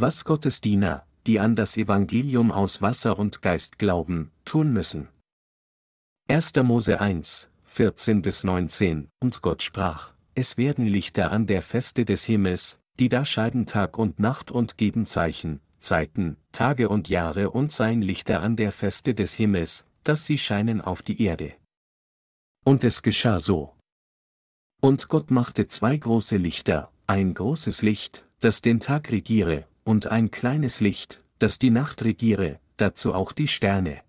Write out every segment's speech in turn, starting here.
was Gottes Diener, die an das Evangelium aus Wasser und Geist glauben, tun müssen. 1. Mose 1, 14 bis 19, und Gott sprach, es werden Lichter an der Feste des Himmels, die da scheiden Tag und Nacht und geben Zeichen, Zeiten, Tage und Jahre und seien Lichter an der Feste des Himmels, dass sie scheinen auf die Erde. Und es geschah so. Und Gott machte zwei große Lichter, ein großes Licht, das den Tag regiere, und ein kleines Licht, das die Nacht regiere, dazu auch die Sterne.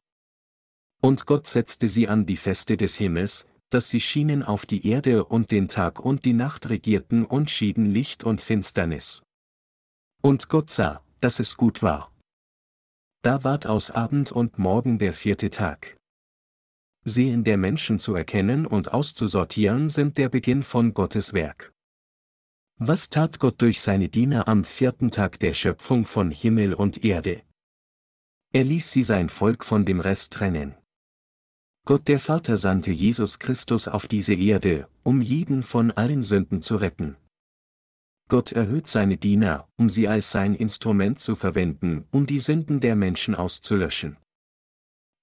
Und Gott setzte sie an die Feste des Himmels, dass sie schienen auf die Erde und den Tag und die Nacht regierten und schieden Licht und Finsternis. Und Gott sah, dass es gut war. Da ward aus Abend und Morgen der vierte Tag. Sehen der Menschen zu erkennen und auszusortieren sind der Beginn von Gottes Werk. Was tat Gott durch seine Diener am vierten Tag der Schöpfung von Himmel und Erde? Er ließ sie sein Volk von dem Rest trennen. Gott der Vater sandte Jesus Christus auf diese Erde, um jeden von allen Sünden zu retten. Gott erhöht seine Diener, um sie als sein Instrument zu verwenden, um die Sünden der Menschen auszulöschen.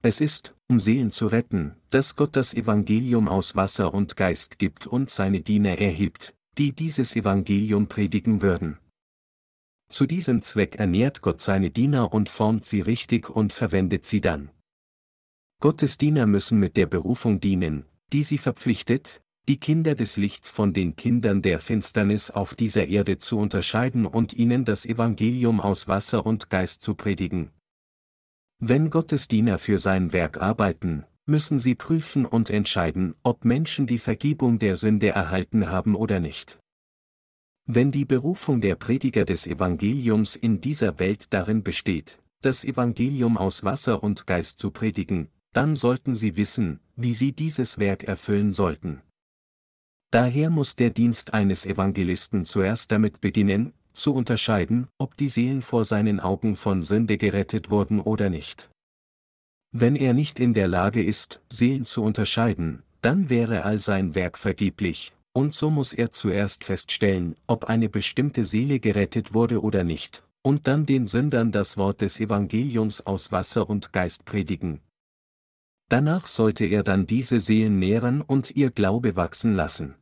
Es ist, um Seelen zu retten, dass Gott das Evangelium aus Wasser und Geist gibt und seine Diener erhebt, die dieses Evangelium predigen würden. Zu diesem Zweck ernährt Gott seine Diener und formt sie richtig und verwendet sie dann. Gottes Diener müssen mit der Berufung dienen, die sie verpflichtet, die Kinder des Lichts von den Kindern der Finsternis auf dieser Erde zu unterscheiden und ihnen das Evangelium aus Wasser und Geist zu predigen. Wenn Gottes Diener für sein Werk arbeiten, müssen sie prüfen und entscheiden, ob Menschen die Vergebung der Sünde erhalten haben oder nicht. Wenn die Berufung der Prediger des Evangeliums in dieser Welt darin besteht, das Evangelium aus Wasser und Geist zu predigen, dann sollten sie wissen, wie sie dieses Werk erfüllen sollten. Daher muss der Dienst eines Evangelisten zuerst damit beginnen, zu unterscheiden, ob die Seelen vor seinen Augen von Sünde gerettet wurden oder nicht. Wenn er nicht in der Lage ist, Seelen zu unterscheiden, dann wäre all sein Werk vergeblich, und so muss er zuerst feststellen, ob eine bestimmte Seele gerettet wurde oder nicht, und dann den Sündern das Wort des Evangeliums aus Wasser und Geist predigen, Danach sollte er dann diese Seelen nähren und ihr Glaube wachsen lassen.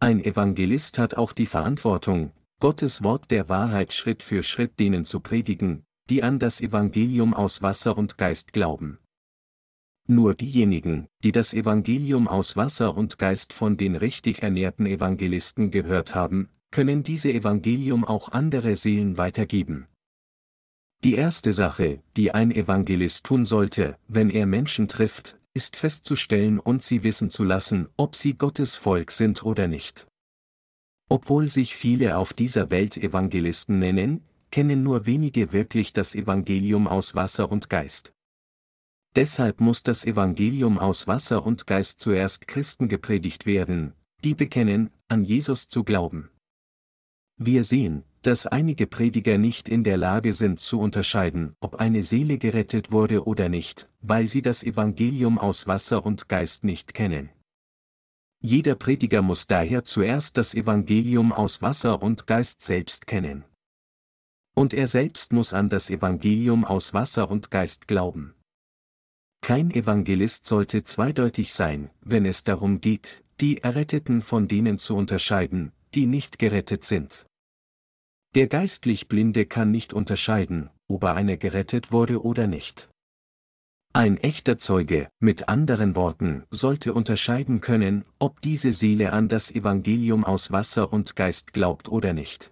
Ein Evangelist hat auch die Verantwortung, Gottes Wort der Wahrheit Schritt für Schritt denen zu predigen, die an das Evangelium aus Wasser und Geist glauben. Nur diejenigen, die das Evangelium aus Wasser und Geist von den richtig ernährten Evangelisten gehört haben, können diese Evangelium auch andere Seelen weitergeben. Die erste Sache, die ein Evangelist tun sollte, wenn er Menschen trifft, ist festzustellen und sie wissen zu lassen, ob sie Gottes Volk sind oder nicht. Obwohl sich viele auf dieser Welt Evangelisten nennen, kennen nur wenige wirklich das Evangelium aus Wasser und Geist. Deshalb muss das Evangelium aus Wasser und Geist zuerst Christen gepredigt werden, die bekennen, an Jesus zu glauben. Wir sehen, dass einige Prediger nicht in der Lage sind zu unterscheiden, ob eine Seele gerettet wurde oder nicht, weil sie das Evangelium aus Wasser und Geist nicht kennen. Jeder Prediger muss daher zuerst das Evangelium aus Wasser und Geist selbst kennen. Und er selbst muss an das Evangelium aus Wasser und Geist glauben. Kein Evangelist sollte zweideutig sein, wenn es darum geht, die Erretteten von denen zu unterscheiden, die nicht gerettet sind. Der geistlich Blinde kann nicht unterscheiden, ob er eine gerettet wurde oder nicht. Ein echter Zeuge, mit anderen Worten, sollte unterscheiden können, ob diese Seele an das Evangelium aus Wasser und Geist glaubt oder nicht.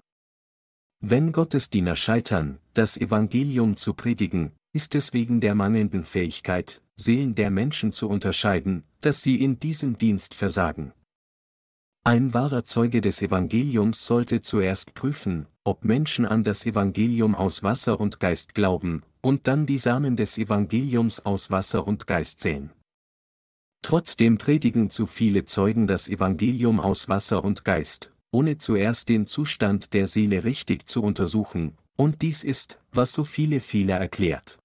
Wenn Gottesdiener scheitern, das Evangelium zu predigen, ist es wegen der mangelnden Fähigkeit, Seelen der Menschen zu unterscheiden, dass sie in diesem Dienst versagen. Ein wahrer Zeuge des Evangeliums sollte zuerst prüfen, ob Menschen an das Evangelium aus Wasser und Geist glauben, und dann die Samen des Evangeliums aus Wasser und Geist säen. Trotzdem predigen zu viele Zeugen das Evangelium aus Wasser und Geist, ohne zuerst den Zustand der Seele richtig zu untersuchen, und dies ist, was so viele Fehler erklärt.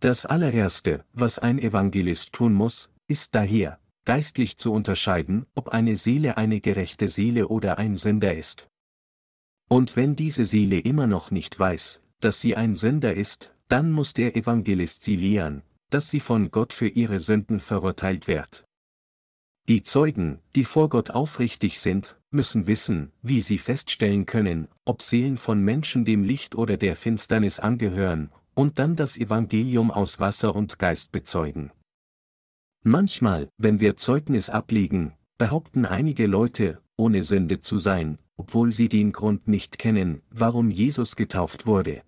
Das allererste, was ein Evangelist tun muss, ist daher, geistlich zu unterscheiden, ob eine Seele eine gerechte Seele oder ein Sünder ist. Und wenn diese Seele immer noch nicht weiß, dass sie ein Sünder ist, dann muss der Evangelist sie lehren, dass sie von Gott für ihre Sünden verurteilt wird. Die Zeugen, die vor Gott aufrichtig sind, müssen wissen, wie sie feststellen können, ob Seelen von Menschen dem Licht oder der Finsternis angehören, und dann das Evangelium aus Wasser und Geist bezeugen. Manchmal, wenn wir Zeugnis ablegen, behaupten einige Leute, ohne Sünde zu sein, obwohl sie den Grund nicht kennen, warum Jesus getauft wurde.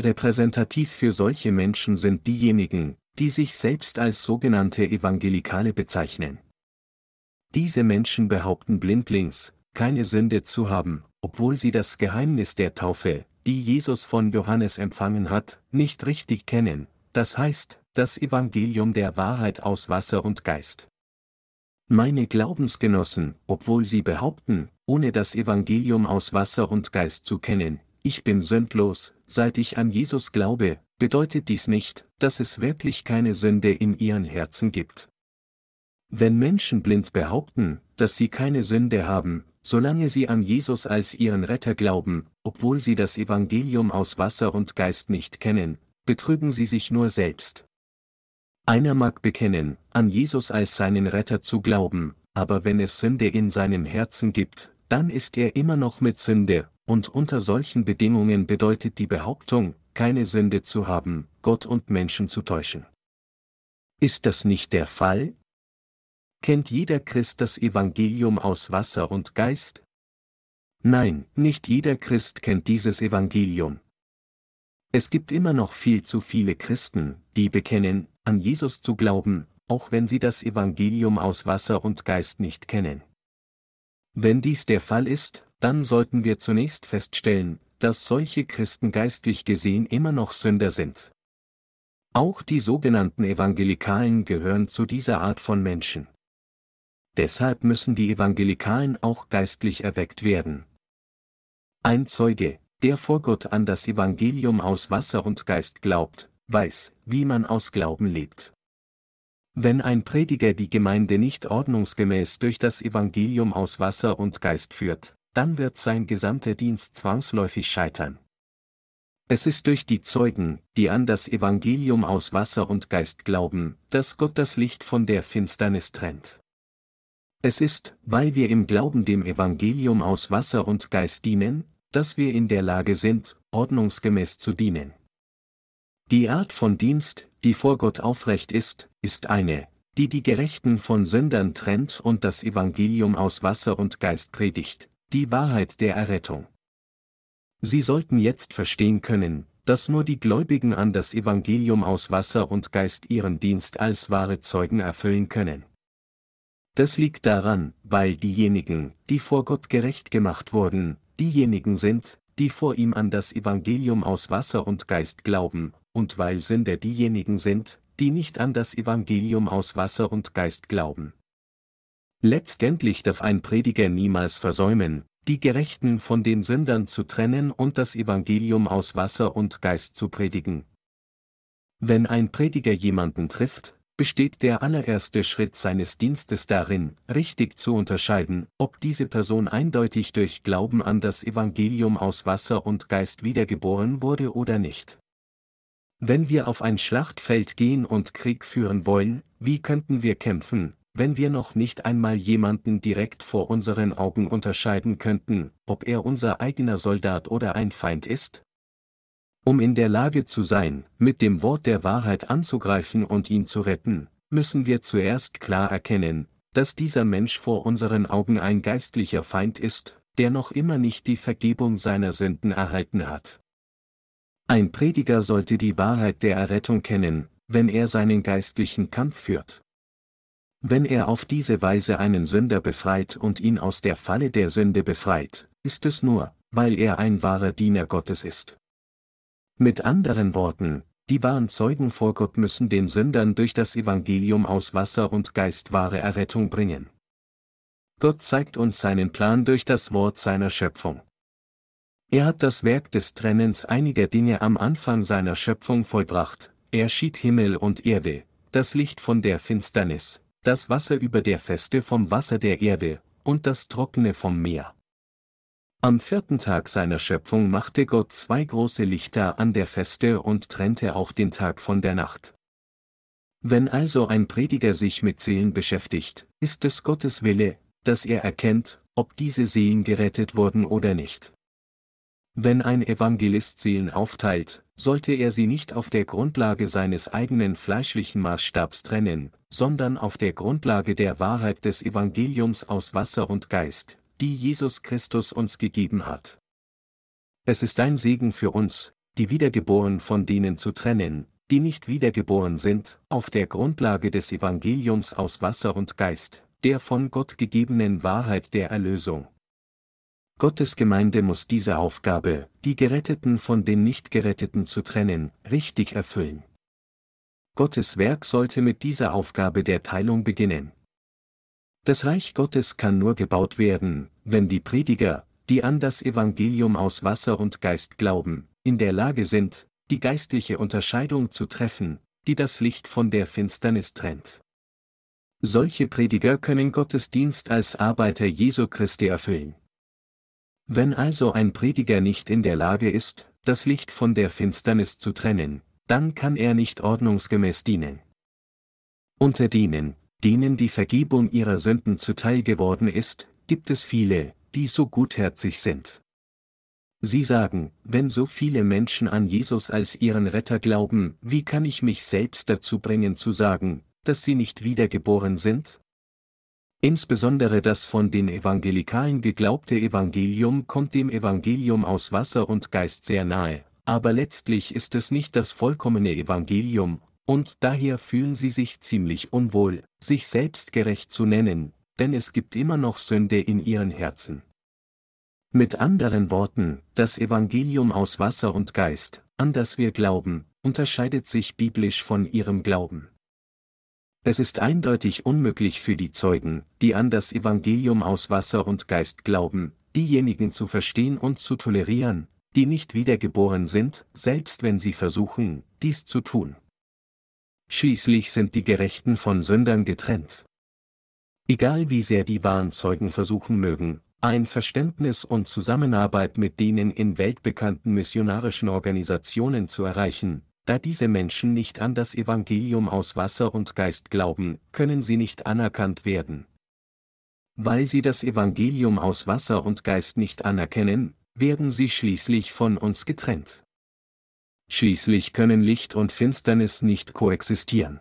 Repräsentativ für solche Menschen sind diejenigen, die sich selbst als sogenannte Evangelikale bezeichnen. Diese Menschen behaupten blindlings, keine Sünde zu haben, obwohl sie das Geheimnis der Taufe, die Jesus von Johannes empfangen hat, nicht richtig kennen, das heißt, das Evangelium der Wahrheit aus Wasser und Geist. Meine Glaubensgenossen, obwohl sie behaupten, ohne das Evangelium aus Wasser und Geist zu kennen, ich bin sündlos, seit ich an Jesus glaube, bedeutet dies nicht, dass es wirklich keine Sünde in ihren Herzen gibt. Wenn Menschen blind behaupten, dass sie keine Sünde haben, solange sie an Jesus als ihren Retter glauben, obwohl sie das Evangelium aus Wasser und Geist nicht kennen, betrügen sie sich nur selbst. Einer mag bekennen, an Jesus als seinen Retter zu glauben, aber wenn es Sünde in seinem Herzen gibt, dann ist er immer noch mit Sünde, und unter solchen Bedingungen bedeutet die Behauptung, keine Sünde zu haben, Gott und Menschen zu täuschen. Ist das nicht der Fall? Kennt jeder Christ das Evangelium aus Wasser und Geist? Nein, nicht jeder Christ kennt dieses Evangelium. Es gibt immer noch viel zu viele Christen, die bekennen, an Jesus zu glauben, auch wenn sie das Evangelium aus Wasser und Geist nicht kennen. Wenn dies der Fall ist, dann sollten wir zunächst feststellen, dass solche Christen geistlich gesehen immer noch Sünder sind. Auch die sogenannten Evangelikalen gehören zu dieser Art von Menschen. Deshalb müssen die Evangelikalen auch geistlich erweckt werden. Ein Zeuge, der vor Gott an das Evangelium aus Wasser und Geist glaubt, weiß, wie man aus Glauben lebt. Wenn ein Prediger die Gemeinde nicht ordnungsgemäß durch das Evangelium aus Wasser und Geist führt, dann wird sein gesamter Dienst zwangsläufig scheitern. Es ist durch die Zeugen, die an das Evangelium aus Wasser und Geist glauben, dass Gott das Licht von der Finsternis trennt. Es ist, weil wir im Glauben dem Evangelium aus Wasser und Geist dienen, dass wir in der Lage sind, ordnungsgemäß zu dienen. Die Art von Dienst, die vor Gott aufrecht ist, ist eine, die die Gerechten von Sündern trennt und das Evangelium aus Wasser und Geist predigt, die Wahrheit der Errettung. Sie sollten jetzt verstehen können, dass nur die Gläubigen an das Evangelium aus Wasser und Geist ihren Dienst als wahre Zeugen erfüllen können. Das liegt daran, weil diejenigen, die vor Gott gerecht gemacht wurden, diejenigen sind, die vor ihm an das Evangelium aus Wasser und Geist glauben, und weil Sünder diejenigen sind, die nicht an das Evangelium aus Wasser und Geist glauben. Letztendlich darf ein Prediger niemals versäumen, die Gerechten von den Sündern zu trennen und das Evangelium aus Wasser und Geist zu predigen. Wenn ein Prediger jemanden trifft, besteht der allererste Schritt seines Dienstes darin, richtig zu unterscheiden, ob diese Person eindeutig durch Glauben an das Evangelium aus Wasser und Geist wiedergeboren wurde oder nicht. Wenn wir auf ein Schlachtfeld gehen und Krieg führen wollen, wie könnten wir kämpfen, wenn wir noch nicht einmal jemanden direkt vor unseren Augen unterscheiden könnten, ob er unser eigener Soldat oder ein Feind ist? Um in der Lage zu sein, mit dem Wort der Wahrheit anzugreifen und ihn zu retten, müssen wir zuerst klar erkennen, dass dieser Mensch vor unseren Augen ein geistlicher Feind ist, der noch immer nicht die Vergebung seiner Sünden erhalten hat. Ein Prediger sollte die Wahrheit der Errettung kennen, wenn er seinen geistlichen Kampf führt. Wenn er auf diese Weise einen Sünder befreit und ihn aus der Falle der Sünde befreit, ist es nur, weil er ein wahrer Diener Gottes ist. Mit anderen Worten, die wahren Zeugen vor Gott müssen den Sündern durch das Evangelium aus Wasser und Geist wahre Errettung bringen. Gott zeigt uns seinen Plan durch das Wort seiner Schöpfung. Er hat das Werk des Trennens einiger Dinge am Anfang seiner Schöpfung vollbracht, er schied Himmel und Erde, das Licht von der Finsternis, das Wasser über der Feste vom Wasser der Erde, und das Trockene vom Meer. Am vierten Tag seiner Schöpfung machte Gott zwei große Lichter an der Feste und trennte auch den Tag von der Nacht. Wenn also ein Prediger sich mit Seelen beschäftigt, ist es Gottes Wille, dass er erkennt, ob diese Seelen gerettet wurden oder nicht. Wenn ein Evangelist Seelen aufteilt, sollte er sie nicht auf der Grundlage seines eigenen fleischlichen Maßstabs trennen, sondern auf der Grundlage der Wahrheit des Evangeliums aus Wasser und Geist, die Jesus Christus uns gegeben hat. Es ist ein Segen für uns, die Wiedergeboren von denen zu trennen, die nicht wiedergeboren sind, auf der Grundlage des Evangeliums aus Wasser und Geist, der von Gott gegebenen Wahrheit der Erlösung. Gottes Gemeinde muss diese Aufgabe, die Geretteten von den Nichtgeretteten zu trennen, richtig erfüllen. Gottes Werk sollte mit dieser Aufgabe der Teilung beginnen. Das Reich Gottes kann nur gebaut werden, wenn die Prediger, die an das Evangelium aus Wasser und Geist glauben, in der Lage sind, die geistliche Unterscheidung zu treffen, die das Licht von der Finsternis trennt. Solche Prediger können Gottes Dienst als Arbeiter Jesu Christi erfüllen. Wenn also ein Prediger nicht in der Lage ist, das Licht von der Finsternis zu trennen, dann kann er nicht ordnungsgemäß dienen. Unter denen, denen die Vergebung ihrer Sünden zuteil geworden ist, gibt es viele, die so gutherzig sind. Sie sagen, wenn so viele Menschen an Jesus als ihren Retter glauben, wie kann ich mich selbst dazu bringen zu sagen, dass sie nicht wiedergeboren sind? Insbesondere das von den Evangelikalen geglaubte Evangelium kommt dem Evangelium aus Wasser und Geist sehr nahe, aber letztlich ist es nicht das vollkommene Evangelium, und daher fühlen sie sich ziemlich unwohl, sich selbst gerecht zu nennen, denn es gibt immer noch Sünde in ihren Herzen. Mit anderen Worten, das Evangelium aus Wasser und Geist, an das wir glauben, unterscheidet sich biblisch von ihrem Glauben. Es ist eindeutig unmöglich für die Zeugen, die an das Evangelium aus Wasser und Geist glauben, diejenigen zu verstehen und zu tolerieren, die nicht wiedergeboren sind, selbst wenn sie versuchen, dies zu tun. Schließlich sind die Gerechten von Sündern getrennt. Egal wie sehr die wahren Zeugen versuchen mögen, ein Verständnis und Zusammenarbeit mit denen in weltbekannten missionarischen Organisationen zu erreichen, da diese Menschen nicht an das Evangelium aus Wasser und Geist glauben, können sie nicht anerkannt werden. Weil sie das Evangelium aus Wasser und Geist nicht anerkennen, werden sie schließlich von uns getrennt. Schließlich können Licht und Finsternis nicht koexistieren.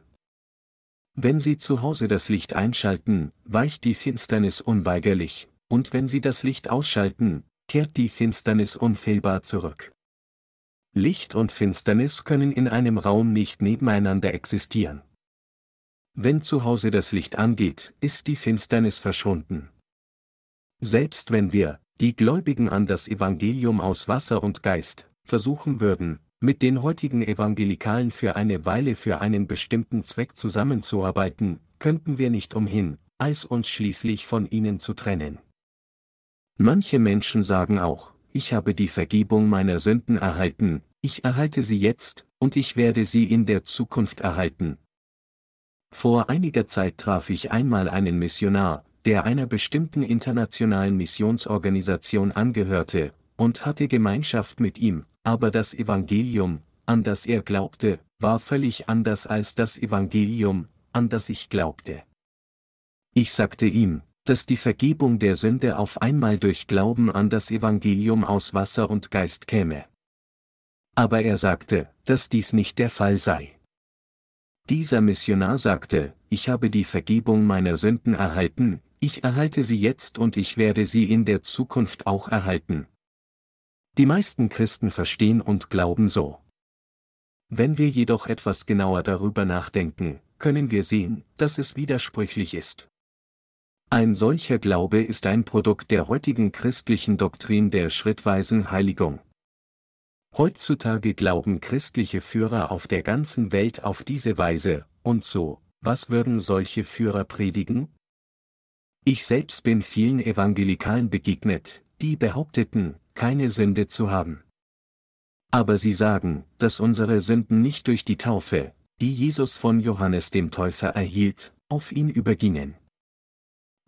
Wenn Sie zu Hause das Licht einschalten, weicht die Finsternis unweigerlich, und wenn Sie das Licht ausschalten, kehrt die Finsternis unfehlbar zurück. Licht und Finsternis können in einem Raum nicht nebeneinander existieren. Wenn zu Hause das Licht angeht, ist die Finsternis verschwunden. Selbst wenn wir, die Gläubigen an das Evangelium aus Wasser und Geist, versuchen würden, mit den heutigen Evangelikalen für eine Weile für einen bestimmten Zweck zusammenzuarbeiten, könnten wir nicht umhin, als uns schließlich von ihnen zu trennen. Manche Menschen sagen auch, ich habe die Vergebung meiner Sünden erhalten, ich erhalte sie jetzt, und ich werde sie in der Zukunft erhalten. Vor einiger Zeit traf ich einmal einen Missionar, der einer bestimmten internationalen Missionsorganisation angehörte, und hatte Gemeinschaft mit ihm, aber das Evangelium, an das er glaubte, war völlig anders als das Evangelium, an das ich glaubte. Ich sagte ihm, dass die Vergebung der Sünde auf einmal durch Glauben an das Evangelium aus Wasser und Geist käme. Aber er sagte, dass dies nicht der Fall sei. Dieser Missionar sagte, ich habe die Vergebung meiner Sünden erhalten, ich erhalte sie jetzt und ich werde sie in der Zukunft auch erhalten. Die meisten Christen verstehen und glauben so. Wenn wir jedoch etwas genauer darüber nachdenken, können wir sehen, dass es widersprüchlich ist. Ein solcher Glaube ist ein Produkt der heutigen christlichen Doktrin der schrittweisen Heiligung. Heutzutage glauben christliche Führer auf der ganzen Welt auf diese Weise, und so, was würden solche Führer predigen? Ich selbst bin vielen Evangelikalen begegnet, die behaupteten, keine Sünde zu haben. Aber sie sagen, dass unsere Sünden nicht durch die Taufe, die Jesus von Johannes dem Täufer erhielt, auf ihn übergingen.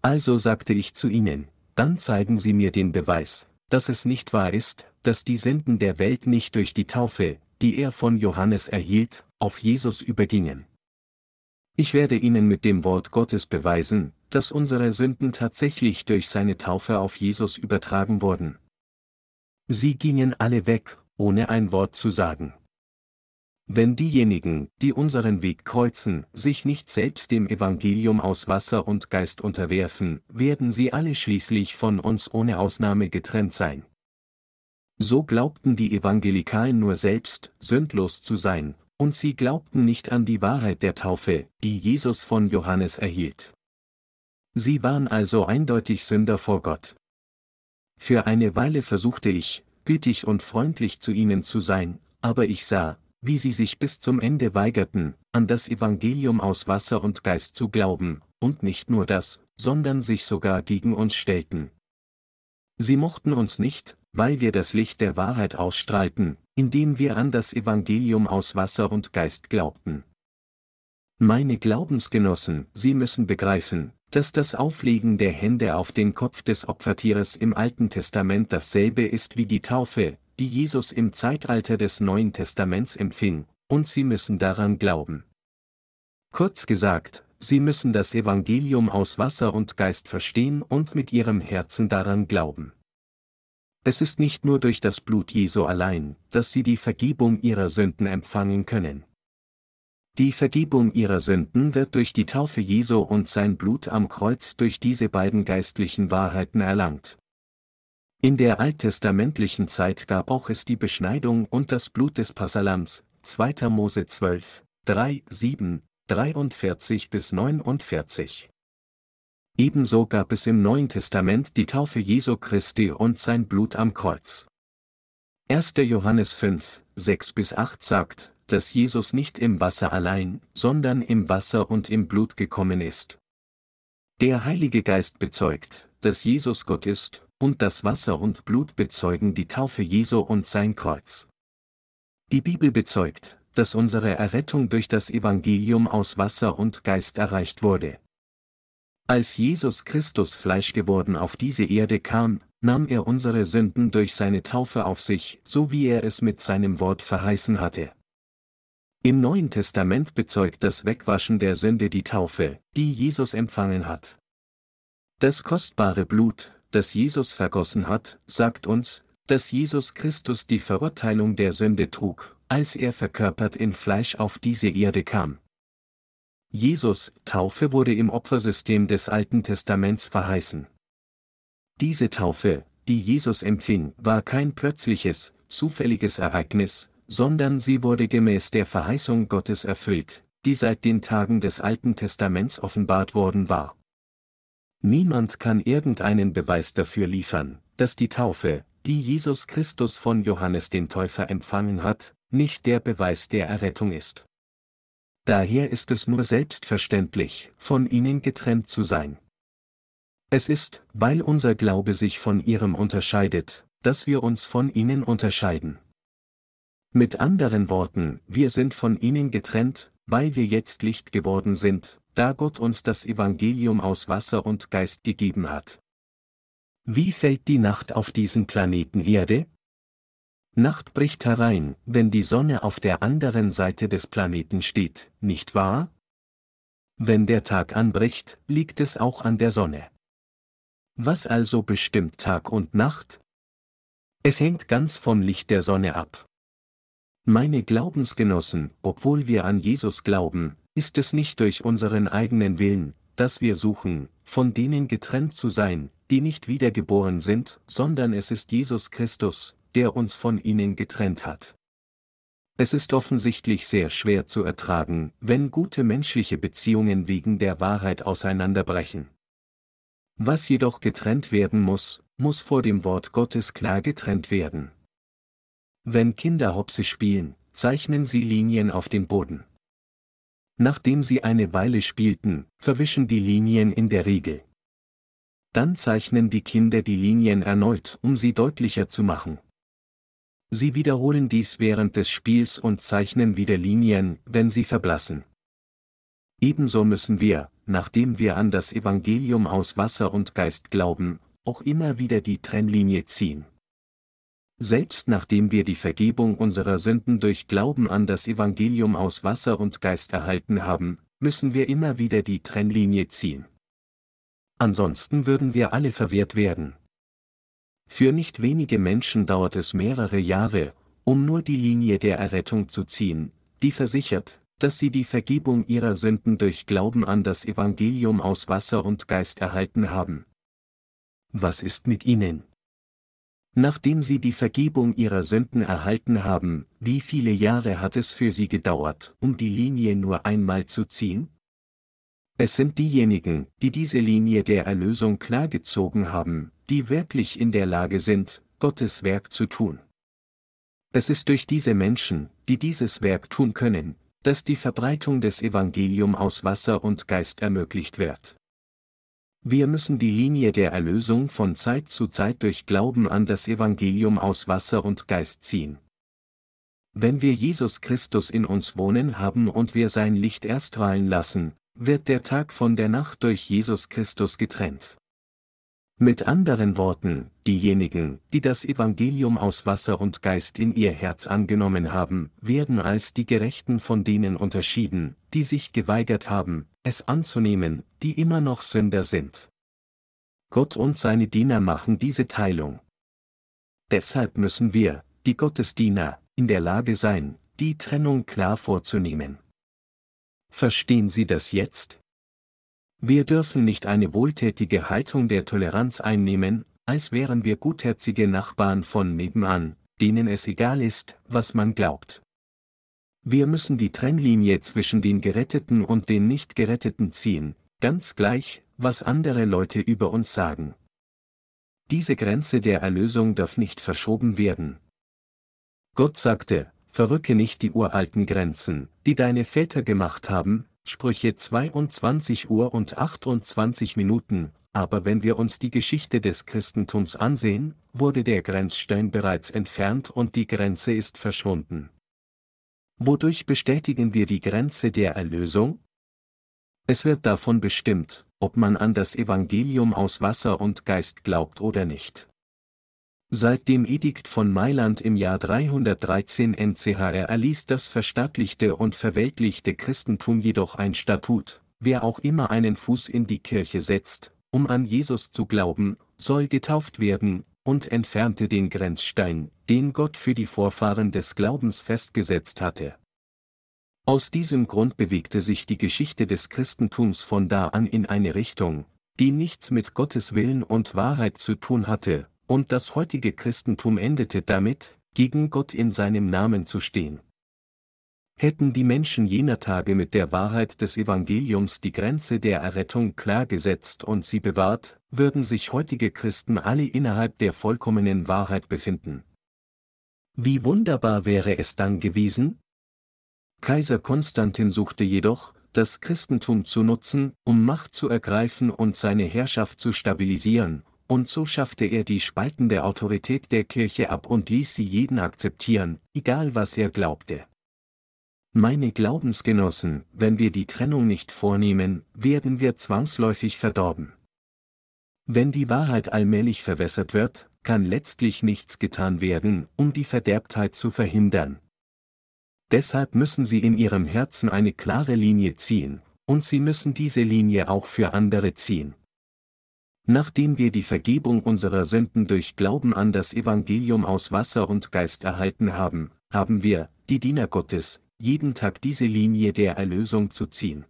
Also sagte ich zu ihnen, dann zeigen Sie mir den Beweis, dass es nicht wahr ist, dass die Sünden der Welt nicht durch die Taufe, die er von Johannes erhielt, auf Jesus übergingen. Ich werde Ihnen mit dem Wort Gottes beweisen, dass unsere Sünden tatsächlich durch seine Taufe auf Jesus übertragen wurden. Sie gingen alle weg, ohne ein Wort zu sagen. Wenn diejenigen, die unseren Weg kreuzen, sich nicht selbst dem Evangelium aus Wasser und Geist unterwerfen, werden sie alle schließlich von uns ohne Ausnahme getrennt sein. So glaubten die Evangelikalen nur selbst, sündlos zu sein, und sie glaubten nicht an die Wahrheit der Taufe, die Jesus von Johannes erhielt. Sie waren also eindeutig Sünder vor Gott. Für eine Weile versuchte ich, gütig und freundlich zu ihnen zu sein, aber ich sah, wie sie sich bis zum Ende weigerten, an das Evangelium aus Wasser und Geist zu glauben, und nicht nur das, sondern sich sogar gegen uns stellten. Sie mochten uns nicht, weil wir das Licht der Wahrheit ausstrahlten, indem wir an das Evangelium aus Wasser und Geist glaubten. Meine Glaubensgenossen, Sie müssen begreifen, dass das Auflegen der Hände auf den Kopf des Opfertieres im Alten Testament dasselbe ist wie die Taufe, die Jesus im Zeitalter des Neuen Testaments empfing, und sie müssen daran glauben. Kurz gesagt, sie müssen das Evangelium aus Wasser und Geist verstehen und mit ihrem Herzen daran glauben. Es ist nicht nur durch das Blut Jesu allein, dass sie die Vergebung ihrer Sünden empfangen können. Die Vergebung ihrer Sünden wird durch die Taufe Jesu und sein Blut am Kreuz durch diese beiden geistlichen Wahrheiten erlangt. In der alttestamentlichen Zeit gab auch es die Beschneidung und das Blut des Passalams, 2. Mose 12, 3, 7, 43 bis 49. Ebenso gab es im Neuen Testament die Taufe Jesu Christi und sein Blut am Kreuz. 1. Johannes 5, 6 bis 8 sagt, dass Jesus nicht im Wasser allein, sondern im Wasser und im Blut gekommen ist. Der Heilige Geist bezeugt, dass Jesus Gott ist, und das Wasser und Blut bezeugen die Taufe Jesu und sein Kreuz. Die Bibel bezeugt, dass unsere Errettung durch das Evangelium aus Wasser und Geist erreicht wurde. Als Jesus Christus Fleisch geworden auf diese Erde kam, nahm er unsere Sünden durch seine Taufe auf sich, so wie er es mit seinem Wort verheißen hatte. Im Neuen Testament bezeugt das Wegwaschen der Sünde die Taufe, die Jesus empfangen hat. Das kostbare Blut, das Jesus vergossen hat, sagt uns, dass Jesus Christus die Verurteilung der Sünde trug, als er verkörpert in Fleisch auf diese Erde kam. Jesus, Taufe wurde im Opfersystem des Alten Testaments verheißen. Diese Taufe, die Jesus empfing, war kein plötzliches, zufälliges Ereignis, sondern sie wurde gemäß der Verheißung Gottes erfüllt, die seit den Tagen des Alten Testaments offenbart worden war. Niemand kann irgendeinen Beweis dafür liefern, dass die Taufe, die Jesus Christus von Johannes den Täufer empfangen hat, nicht der Beweis der Errettung ist. Daher ist es nur selbstverständlich, von ihnen getrennt zu sein. Es ist, weil unser Glaube sich von ihrem unterscheidet, dass wir uns von ihnen unterscheiden. Mit anderen Worten, wir sind von ihnen getrennt, weil wir jetzt Licht geworden sind, da Gott uns das Evangelium aus Wasser und Geist gegeben hat. Wie fällt die Nacht auf diesen Planeten Erde? Nacht bricht herein, wenn die Sonne auf der anderen Seite des Planeten steht, nicht wahr? Wenn der Tag anbricht, liegt es auch an der Sonne. Was also bestimmt Tag und Nacht? Es hängt ganz vom Licht der Sonne ab. Meine Glaubensgenossen, obwohl wir an Jesus glauben, ist es nicht durch unseren eigenen Willen, dass wir suchen, von denen getrennt zu sein, die nicht wiedergeboren sind, sondern es ist Jesus Christus, der uns von ihnen getrennt hat. Es ist offensichtlich sehr schwer zu ertragen, wenn gute menschliche Beziehungen wegen der Wahrheit auseinanderbrechen. Was jedoch getrennt werden muss, muss vor dem Wort Gottes klar getrennt werden. Wenn Kinder Hopse spielen, zeichnen sie Linien auf den Boden. Nachdem sie eine Weile spielten, verwischen die Linien in der Regel. Dann zeichnen die Kinder die Linien erneut, um sie deutlicher zu machen. Sie wiederholen dies während des Spiels und zeichnen wieder Linien, wenn sie verblassen. Ebenso müssen wir, nachdem wir an das Evangelium aus Wasser und Geist glauben, auch immer wieder die Trennlinie ziehen. Selbst nachdem wir die Vergebung unserer Sünden durch Glauben an das Evangelium aus Wasser und Geist erhalten haben, müssen wir immer wieder die Trennlinie ziehen. Ansonsten würden wir alle verwehrt werden. Für nicht wenige Menschen dauert es mehrere Jahre, um nur die Linie der Errettung zu ziehen, die versichert, dass sie die Vergebung ihrer Sünden durch Glauben an das Evangelium aus Wasser und Geist erhalten haben. Was ist mit ihnen? Nachdem sie die Vergebung ihrer Sünden erhalten haben, wie viele Jahre hat es für sie gedauert, um die Linie nur einmal zu ziehen? Es sind diejenigen, die diese Linie der Erlösung klargezogen haben, die wirklich in der Lage sind, Gottes Werk zu tun. Es ist durch diese Menschen, die dieses Werk tun können, dass die Verbreitung des Evangelium aus Wasser und Geist ermöglicht wird. Wir müssen die Linie der Erlösung von Zeit zu Zeit durch Glauben an das Evangelium aus Wasser und Geist ziehen. Wenn wir Jesus Christus in uns wohnen haben und wir sein Licht erstrahlen lassen, wird der Tag von der Nacht durch Jesus Christus getrennt. Mit anderen Worten, diejenigen, die das Evangelium aus Wasser und Geist in ihr Herz angenommen haben, werden als die Gerechten von denen unterschieden, die sich geweigert haben, es anzunehmen, die immer noch Sünder sind. Gott und seine Diener machen diese Teilung. Deshalb müssen wir, die Gottesdiener, in der Lage sein, die Trennung klar vorzunehmen. Verstehen Sie das jetzt? Wir dürfen nicht eine wohltätige Haltung der Toleranz einnehmen, als wären wir gutherzige Nachbarn von nebenan, denen es egal ist, was man glaubt. Wir müssen die Trennlinie zwischen den Geretteten und den Nicht-Geretteten ziehen, ganz gleich, was andere Leute über uns sagen. Diese Grenze der Erlösung darf nicht verschoben werden. Gott sagte, verrücke nicht die uralten Grenzen, die deine Väter gemacht haben, Sprüche 22 Uhr und 28 Minuten, aber wenn wir uns die Geschichte des Christentums ansehen, wurde der Grenzstein bereits entfernt und die Grenze ist verschwunden. Wodurch bestätigen wir die Grenze der Erlösung? Es wird davon bestimmt, ob man an das Evangelium aus Wasser und Geist glaubt oder nicht. Seit dem Edikt von Mailand im Jahr 313 NCHR erließ das verstaatlichte und verweltlichte Christentum jedoch ein Statut, wer auch immer einen Fuß in die Kirche setzt, um an Jesus zu glauben, soll getauft werden, und entfernte den Grenzstein, den Gott für die Vorfahren des Glaubens festgesetzt hatte. Aus diesem Grund bewegte sich die Geschichte des Christentums von da an in eine Richtung, die nichts mit Gottes Willen und Wahrheit zu tun hatte, und das heutige Christentum endete damit, gegen Gott in seinem Namen zu stehen. Hätten die Menschen jener Tage mit der Wahrheit des Evangeliums die Grenze der Errettung klar gesetzt und sie bewahrt, würden sich heutige Christen alle innerhalb der vollkommenen Wahrheit befinden. Wie wunderbar wäre es dann gewesen? Kaiser Konstantin suchte jedoch, das Christentum zu nutzen, um Macht zu ergreifen und seine Herrschaft zu stabilisieren, und so schaffte er die spaltende Autorität der Kirche ab und ließ sie jeden akzeptieren, egal was er glaubte. Meine Glaubensgenossen, wenn wir die Trennung nicht vornehmen, werden wir zwangsläufig verdorben. Wenn die Wahrheit allmählich verwässert wird, kann letztlich nichts getan werden, um die Verderbtheit zu verhindern. Deshalb müssen Sie in Ihrem Herzen eine klare Linie ziehen, und Sie müssen diese Linie auch für andere ziehen. Nachdem wir die Vergebung unserer Sünden durch Glauben an das Evangelium aus Wasser und Geist erhalten haben, haben wir, die Diener Gottes, jeden Tag diese Linie der Erlösung zu ziehen.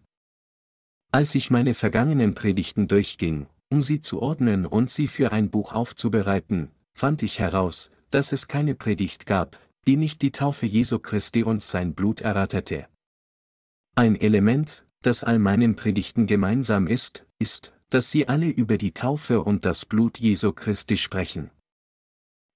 Als ich meine vergangenen Predigten durchging, um sie zu ordnen und sie für ein Buch aufzubereiten, fand ich heraus, dass es keine Predigt gab, die nicht die Taufe Jesu Christi und sein Blut erratterte. Ein Element, das all meinen Predigten gemeinsam ist, ist, dass sie alle über die Taufe und das Blut Jesu Christi sprechen.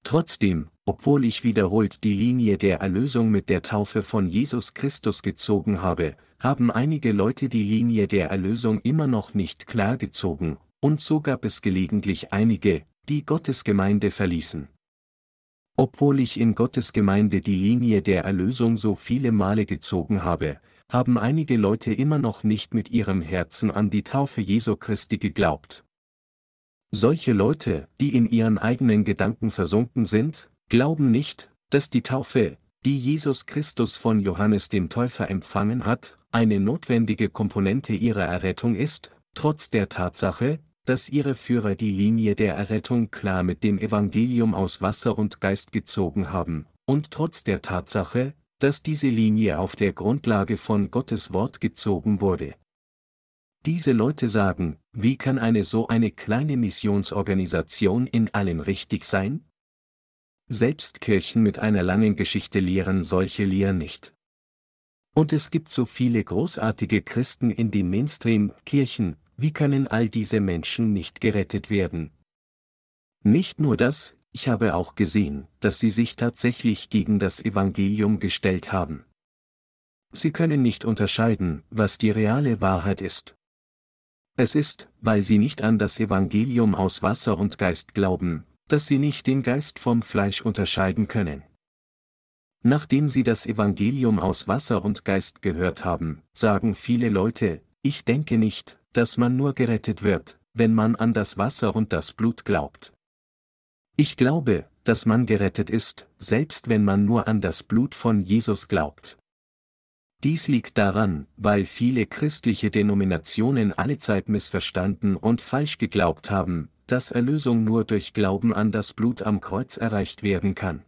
Trotzdem, obwohl ich wiederholt die Linie der Erlösung mit der Taufe von Jesus Christus gezogen habe, haben einige Leute die Linie der Erlösung immer noch nicht klar gezogen, und so gab es gelegentlich einige, die Gottes Gemeinde verließen. Obwohl ich in Gottes Gemeinde die Linie der Erlösung so viele Male gezogen habe, haben einige Leute immer noch nicht mit ihrem Herzen an die Taufe Jesu Christi geglaubt. Solche Leute, die in ihren eigenen Gedanken versunken sind, glauben nicht, dass die Taufe, die Jesus Christus von Johannes dem Täufer empfangen hat, eine notwendige Komponente ihrer Errettung ist, trotz der Tatsache, dass ihre Führer die Linie der Errettung klar mit dem Evangelium aus Wasser und Geist gezogen haben, und trotz der Tatsache, dass diese Linie auf der Grundlage von Gottes Wort gezogen wurde. Diese Leute sagen, wie kann eine so eine kleine Missionsorganisation in allem richtig sein? Selbst Kirchen mit einer langen Geschichte lehren solche Lehren nicht. Und es gibt so viele großartige Christen in den Mainstream-Kirchen, wie können all diese Menschen nicht gerettet werden? Nicht nur das, ich habe auch gesehen, dass sie sich tatsächlich gegen das Evangelium gestellt haben. Sie können nicht unterscheiden, was die reale Wahrheit ist. Es ist, weil sie nicht an das Evangelium aus Wasser und Geist glauben, dass sie nicht den Geist vom Fleisch unterscheiden können. Nachdem sie das Evangelium aus Wasser und Geist gehört haben, sagen viele Leute, ich denke nicht, dass man nur gerettet wird, wenn man an das Wasser und das Blut glaubt. Ich glaube, dass man gerettet ist, selbst wenn man nur an das Blut von Jesus glaubt. Dies liegt daran, weil viele christliche Denominationen allezeit missverstanden und falsch geglaubt haben, dass Erlösung nur durch Glauben an das Blut am Kreuz erreicht werden kann.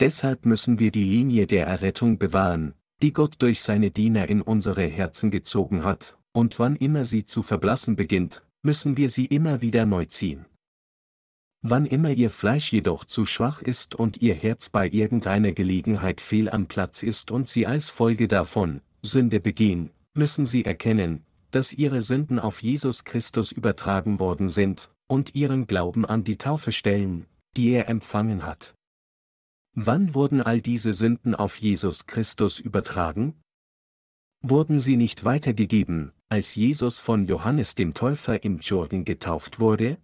Deshalb müssen wir die Linie der Errettung bewahren, die Gott durch seine Diener in unsere Herzen gezogen hat, und wann immer sie zu verblassen beginnt, müssen wir sie immer wieder neu ziehen. Wann immer ihr Fleisch jedoch zu schwach ist und ihr Herz bei irgendeiner Gelegenheit fehl am Platz ist und sie als Folge davon Sünde begehen, müssen sie erkennen, dass ihre Sünden auf Jesus Christus übertragen worden sind, und ihren Glauben an die Taufe stellen, die er empfangen hat. Wann wurden all diese Sünden auf Jesus Christus übertragen? Wurden sie nicht weitergegeben, als Jesus von Johannes dem Täufer im Jordan getauft wurde?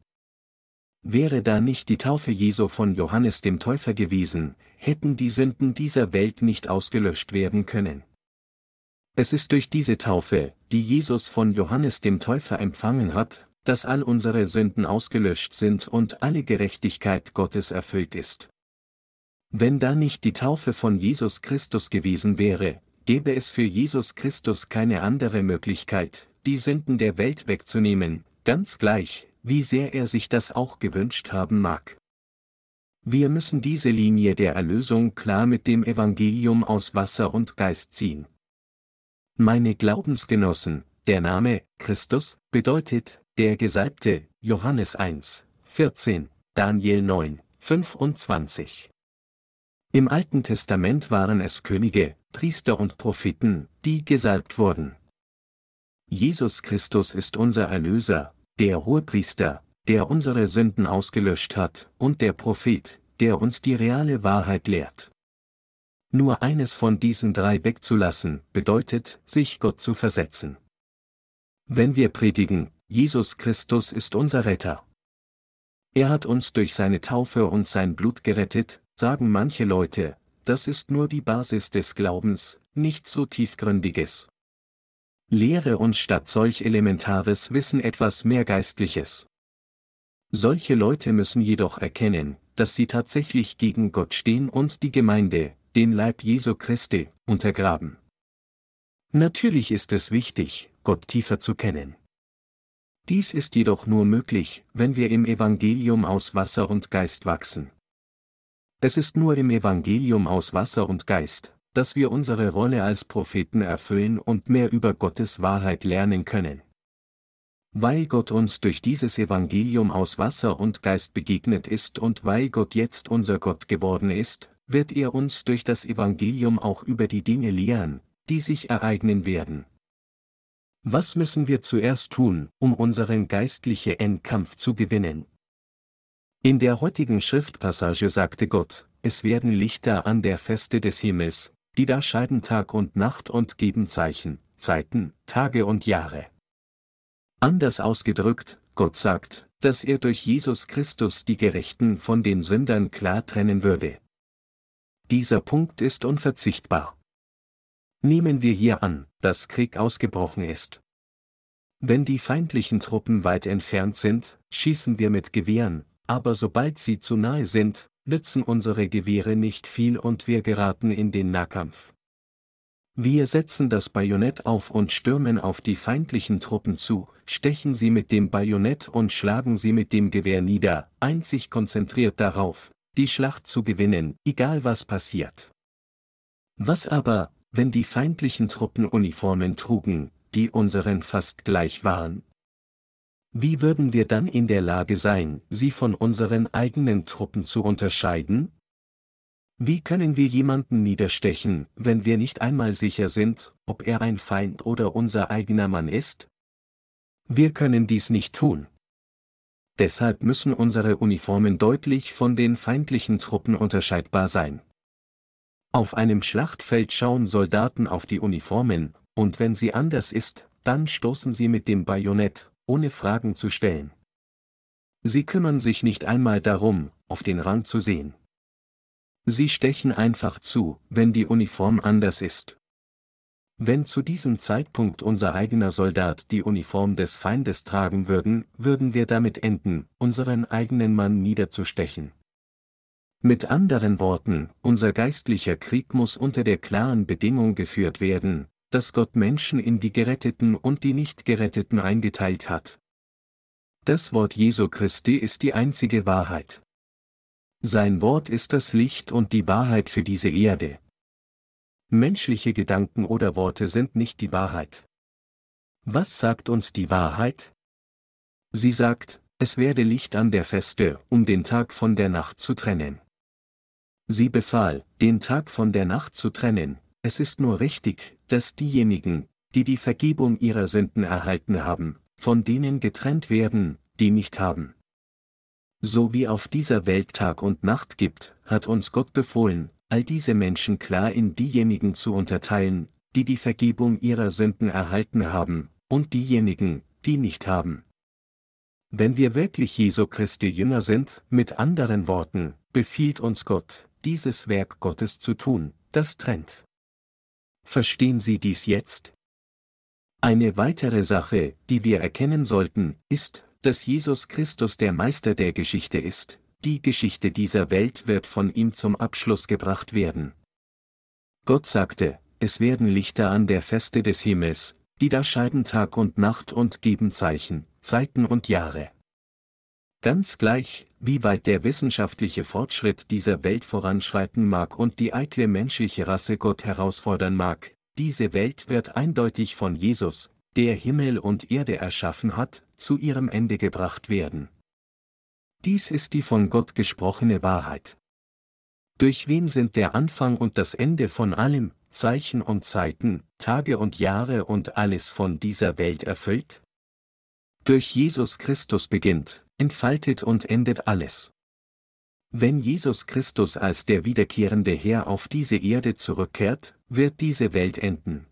Wäre da nicht die Taufe Jesu von Johannes dem Täufer gewesen, hätten die Sünden dieser Welt nicht ausgelöscht werden können. Es ist durch diese Taufe, die Jesus von Johannes dem Täufer empfangen hat, dass all unsere Sünden ausgelöscht sind und alle Gerechtigkeit Gottes erfüllt ist. Wenn da nicht die Taufe von Jesus Christus gewesen wäre, gäbe es für Jesus Christus keine andere Möglichkeit, die Sünden der Welt wegzunehmen, ganz gleich, wie sehr er sich das auch gewünscht haben mag. Wir müssen diese Linie der Erlösung klar mit dem Evangelium aus Wasser und Geist ziehen. Meine Glaubensgenossen, der Name Christus bedeutet der Gesalbte, Johannes 1, 14, Daniel 9, 25. Im Alten Testament waren es Könige, Priester und Propheten, die gesalbt wurden. Jesus Christus ist unser Erlöser, der Hohepriester, der unsere Sünden ausgelöscht hat, und der Prophet, der uns die reale Wahrheit lehrt. Nur eines von diesen drei wegzulassen, bedeutet, sich Gott zu versetzen. Wenn wir predigen, Jesus Christus ist unser Retter. Er hat uns durch seine Taufe und sein Blut gerettet, sagen manche Leute, das ist nur die Basis des Glaubens, nichts so tiefgründiges. Lehre uns statt solch elementares Wissen etwas mehr Geistliches. Solche Leute müssen jedoch erkennen, dass sie tatsächlich gegen Gott stehen und die Gemeinde, den Leib Jesu Christi, untergraben. Natürlich ist es wichtig, Gott tiefer zu kennen. Dies ist jedoch nur möglich, wenn wir im Evangelium aus Wasser und Geist wachsen. Es ist nur im Evangelium aus Wasser und Geist, dass wir unsere Rolle als Propheten erfüllen und mehr über Gottes Wahrheit lernen können. Weil Gott uns durch dieses Evangelium aus Wasser und Geist begegnet ist und weil Gott jetzt unser Gott geworden ist, wird er uns durch das Evangelium auch über die Dinge lehren, die sich ereignen werden. Was müssen wir zuerst tun, um unseren geistlichen Endkampf zu gewinnen? In der heutigen Schriftpassage sagte Gott, es werden Lichter an der Feste des Himmels, die da scheiden Tag und Nacht und geben Zeichen, Zeiten, Tage und Jahre. Anders ausgedrückt, Gott sagt, dass er durch Jesus Christus die Gerechten von den Sündern klar trennen würde. Dieser Punkt ist unverzichtbar. Nehmen wir hier an, dass Krieg ausgebrochen ist. Wenn die feindlichen Truppen weit entfernt sind, schießen wir mit Gewehren, aber sobald sie zu nahe sind, nützen unsere Gewehre nicht viel und wir geraten in den Nahkampf. Wir setzen das Bajonett auf und stürmen auf die feindlichen Truppen zu, stechen sie mit dem Bajonett und schlagen sie mit dem Gewehr nieder, einzig konzentriert darauf, die Schlacht zu gewinnen, egal was passiert. Was aber, wenn die feindlichen Truppen Uniformen trugen, die unseren fast gleich waren? Wie würden wir dann in der Lage sein, sie von unseren eigenen Truppen zu unterscheiden? Wie können wir jemanden niederstechen, wenn wir nicht einmal sicher sind, ob er ein Feind oder unser eigener Mann ist? Wir können dies nicht tun. Deshalb müssen unsere Uniformen deutlich von den feindlichen Truppen unterscheidbar sein. Auf einem Schlachtfeld schauen Soldaten auf die Uniformen, und wenn sie anders ist, dann stoßen sie mit dem Bajonett, ohne Fragen zu stellen. Sie kümmern sich nicht einmal darum, auf den Rang zu sehen. Sie stechen einfach zu, wenn die Uniform anders ist. Wenn zu diesem Zeitpunkt unser eigener Soldat die Uniform des Feindes tragen würden, würden wir damit enden, unseren eigenen Mann niederzustechen. Mit anderen Worten, unser geistlicher Krieg muss unter der klaren Bedingung geführt werden, dass Gott Menschen in die Geretteten und die Nicht-Geretteten eingeteilt hat. Das Wort Jesu Christi ist die einzige Wahrheit. Sein Wort ist das Licht und die Wahrheit für diese Erde. Menschliche Gedanken oder Worte sind nicht die Wahrheit. Was sagt uns die Wahrheit? Sie sagt, es werde Licht an der Feste, um den Tag von der Nacht zu trennen. Sie befahl, den Tag von der Nacht zu trennen, es ist nur richtig, dass diejenigen, die die Vergebung ihrer Sünden erhalten haben, von denen getrennt werden, die nicht haben. So wie auf dieser Welt Tag und Nacht gibt, hat uns Gott befohlen, all diese Menschen klar in diejenigen zu unterteilen, die die Vergebung ihrer Sünden erhalten haben, und diejenigen, die nicht haben. Wenn wir wirklich Jesu Christi Jünger sind, mit anderen Worten, befiehlt uns Gott, dieses Werk Gottes zu tun, das trennt. Verstehen Sie dies jetzt? Eine weitere Sache, die wir erkennen sollten, ist, dass Jesus Christus der Meister der Geschichte ist, die Geschichte dieser Welt wird von ihm zum Abschluss gebracht werden. Gott sagte, es werden Lichter an der Feste des Himmels, die da scheiden Tag und Nacht und geben Zeichen, Zeiten und Jahre. Ganz gleich, wie weit der wissenschaftliche Fortschritt dieser Welt voranschreiten mag und die eitle menschliche Rasse Gott herausfordern mag, diese Welt wird eindeutig von Jesus, der Himmel und Erde erschaffen hat, zu ihrem Ende gebracht werden. Dies ist die von Gott gesprochene Wahrheit. Durch wen sind der Anfang und das Ende von allem, Zeichen und Zeiten, Tage und Jahre und alles von dieser Welt erfüllt? Durch Jesus Christus beginnt, entfaltet und endet alles. Wenn Jesus Christus als der wiederkehrende Herr auf diese Erde zurückkehrt, wird diese Welt enden.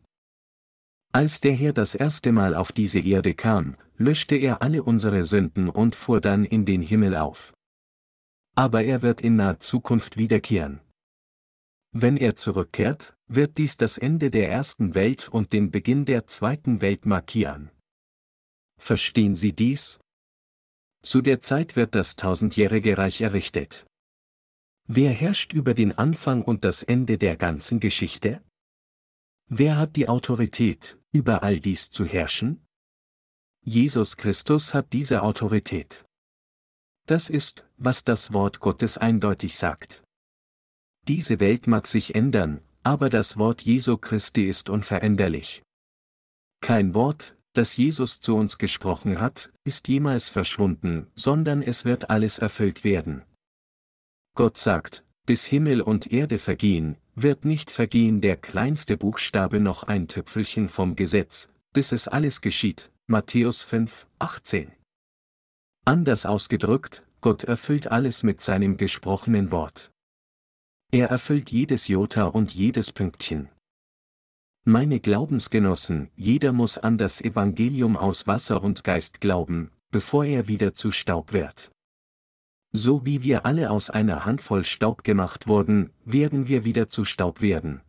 Als der Herr das erste Mal auf diese Erde kam, löschte er alle unsere Sünden und fuhr dann in den Himmel auf. Aber er wird in naher Zukunft wiederkehren. Wenn er zurückkehrt, wird dies das Ende der ersten Welt und den Beginn der zweiten Welt markieren. Verstehen Sie dies? Zu der Zeit wird das tausendjährige Reich errichtet. Wer herrscht über den Anfang und das Ende der ganzen Geschichte? Wer hat die Autorität, über all dies zu herrschen? Jesus Christus hat diese Autorität. Das ist, was das Wort Gottes eindeutig sagt. Diese Welt mag sich ändern, aber das Wort Jesu Christi ist unveränderlich. Kein Wort, das Jesus zu uns gesprochen hat, ist jemals verschwunden, sondern es wird alles erfüllt werden. Gott sagt, bis Himmel und Erde vergehen, wird nicht vergehen der kleinste Buchstabe noch ein Tüpfelchen vom Gesetz, bis es alles geschieht. Matthäus 5, 18. Anders ausgedrückt, Gott erfüllt alles mit seinem gesprochenen Wort. Er erfüllt jedes Jota und jedes Pünktchen. Meine Glaubensgenossen, jeder muss an das Evangelium aus Wasser und Geist glauben, bevor er wieder zu Staub wird. So wie wir alle aus einer Handvoll Staub gemacht wurden, werden wir wieder zu Staub werden.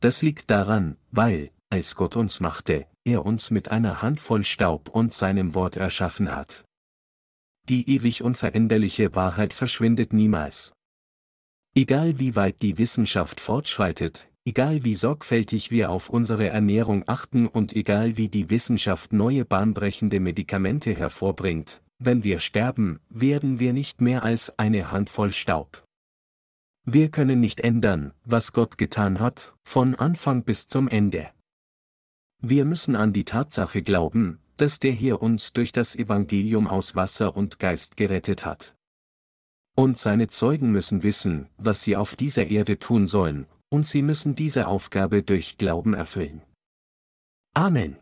Das liegt daran, weil, als Gott uns machte, er uns mit einer Handvoll Staub und seinem Wort erschaffen hat. die ewig unveränderliche Wahrheit verschwindet niemals. Egal wie weit die Wissenschaft fortschreitet, egal wie sorgfältig wir auf unsere Ernährung achten und egal wie die Wissenschaft neue bahnbrechende Medikamente hervorbringt, wenn wir sterben, werden wir nicht mehr als eine Handvoll Staub. Wir können nicht ändern, was Gott getan hat, von Anfang bis zum Ende. Wir müssen an die Tatsache glauben, dass der hier uns durch das Evangelium aus Wasser und Geist gerettet hat. Und seine Zeugen müssen wissen, was sie auf dieser Erde tun sollen, und sie müssen diese Aufgabe durch Glauben erfüllen. Amen.